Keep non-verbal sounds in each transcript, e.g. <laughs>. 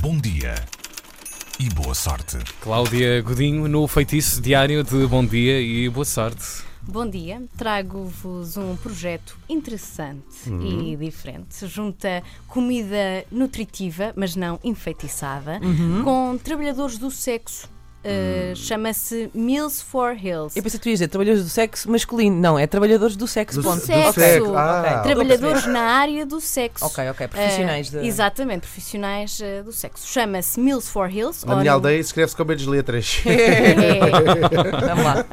Bom dia e boa sorte. Cláudia Godinho no feitiço diário de Bom Dia e Boa Sorte. Bom dia, trago-vos um projeto interessante e diferente. Junta comida nutritiva, mas não enfeitiçada, com trabalhadores do sexo. Uh, Chama-se Meals for Hills. Eu pensei que tu ias dizer trabalhadores do sexo masculino. Não, é trabalhadores do sexo. Do Do ponto. sexo. sexo. Ah, Trabalhadores na área do sexo. Ok, ok. Profissionais Uh, de. Exatamente, profissionais uh, do sexo. Chama-se Meals for Hills. Na minha no- aldeia escreve-se com menos letras. É. <laughs> Vamos lá.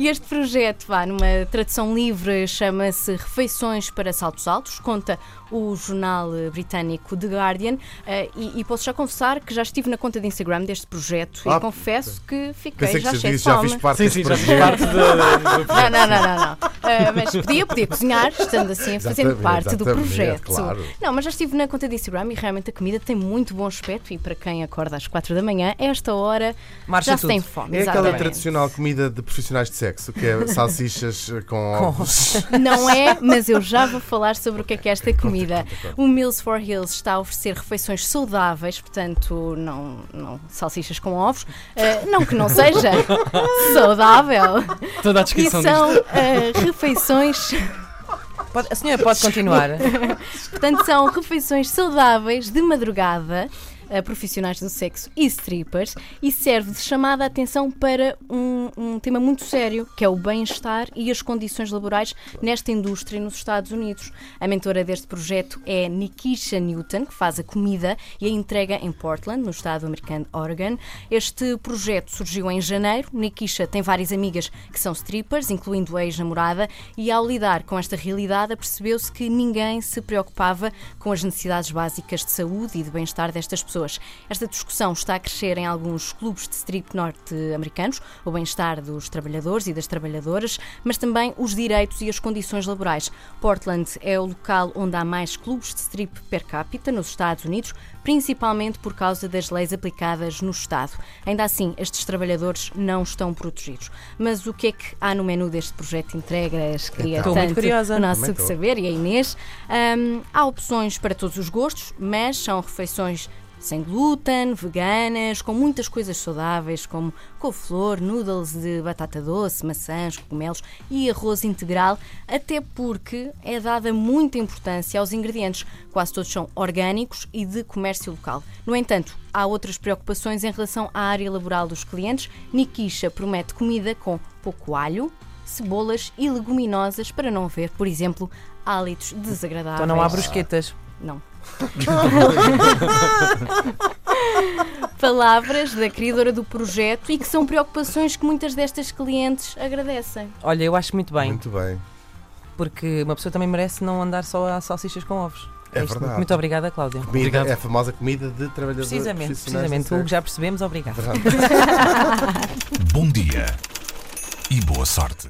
E este projeto, vá, numa tradução livre, chama-se Refeições para Saltos Altos, conta o jornal britânico The Guardian, eh, e, e posso já confessar que já estive na conta de Instagram deste projeto Ah, e confesso que fiquei que já cheio de disse, já fome. fiz parte Sim, sim, já fiz parte do <laughs> Não, não, não, não, não. Ah, mas podia, podia cozinhar, estando assim, fazendo parte do projeto. claro. Não, mas já estive na conta de Instagram e realmente a comida tem muito bom aspecto e para quem acorda às quatro da manhã, esta hora Marcha já se tudo. tem fome. É aquela exatamente. tradicional comida de profissionais de sexo, que é salsichas com ovos. <laughs> Não é, mas eu já vou falar sobre o que é que é esta comida. O Meals for Hills está a oferecer refeições saudáveis, portanto, não, não salsichas com ovos. Ah, não que não seja <laughs> saudável. Toda a E descrição são disto. ah, refeições, Pode- a senhora pode continuar. <laughs> portanto, são refeições saudáveis de madrugada. a profissionais do sexo e strippers e serve de chamada a atenção para um, um tema muito sério que é o bem-estar e as condições laborais nesta indústria nos Estados Unidos. A mentora deste projeto é Nikisha Newton, que faz a comida e a entrega em Portland, no estado americano de Oregon. Este projeto surgiu em janeiro. Nikisha tem várias amigas que são strippers, incluindo a ex-namorada, e ao lidar com esta realidade, percebeu-se que ninguém se preocupava com as necessidades básicas de saúde e de bem-estar destas pessoas. Esta discussão está a crescer em alguns clubes de strip norte-americanos, o bem-estar dos trabalhadores e das trabalhadoras, mas também os direitos e as condições laborais. Portland é o local onde há mais clubes de strip per capita nos Estados Unidos, principalmente por causa das leis aplicadas no Estado. Ainda assim, estes trabalhadores não estão protegidos. Mas o que é que há no menu deste projeto de entregas? Queria muito tanto curiosa. o nosso saber e a Inês. Hum, há opções para todos os gostos, mas são refeições sem glúten, veganas, com muitas coisas saudáveis, como couve-flor, noodles de batata doce, maçãs, cogumelos e arroz integral, até porque é dada muita importância aos ingredientes. Quase todos são orgânicos e de comércio local. No entanto, há outras preocupações em relação à área laboral dos clientes. Nikisha promete comida com pouco alho, cebolas e leguminosas para não haver, por exemplo, hálitos desagradáveis. Então não há brusquetas. Não. <laughs> Palavras da criadora do projeto e que são preocupações que muitas destas clientes agradecem. Olha, eu acho muito bem, Muito bem. porque uma pessoa também merece não andar só a salsichas com ovos. É isto. verdade. Muito obrigada, Cláudia. Comida, Obrigado. é a famosa comida de trabalhadores Precisamente, precisamente. O que já percebemos, obrigada. Verdade. <laughs> Bom dia e boa sorte.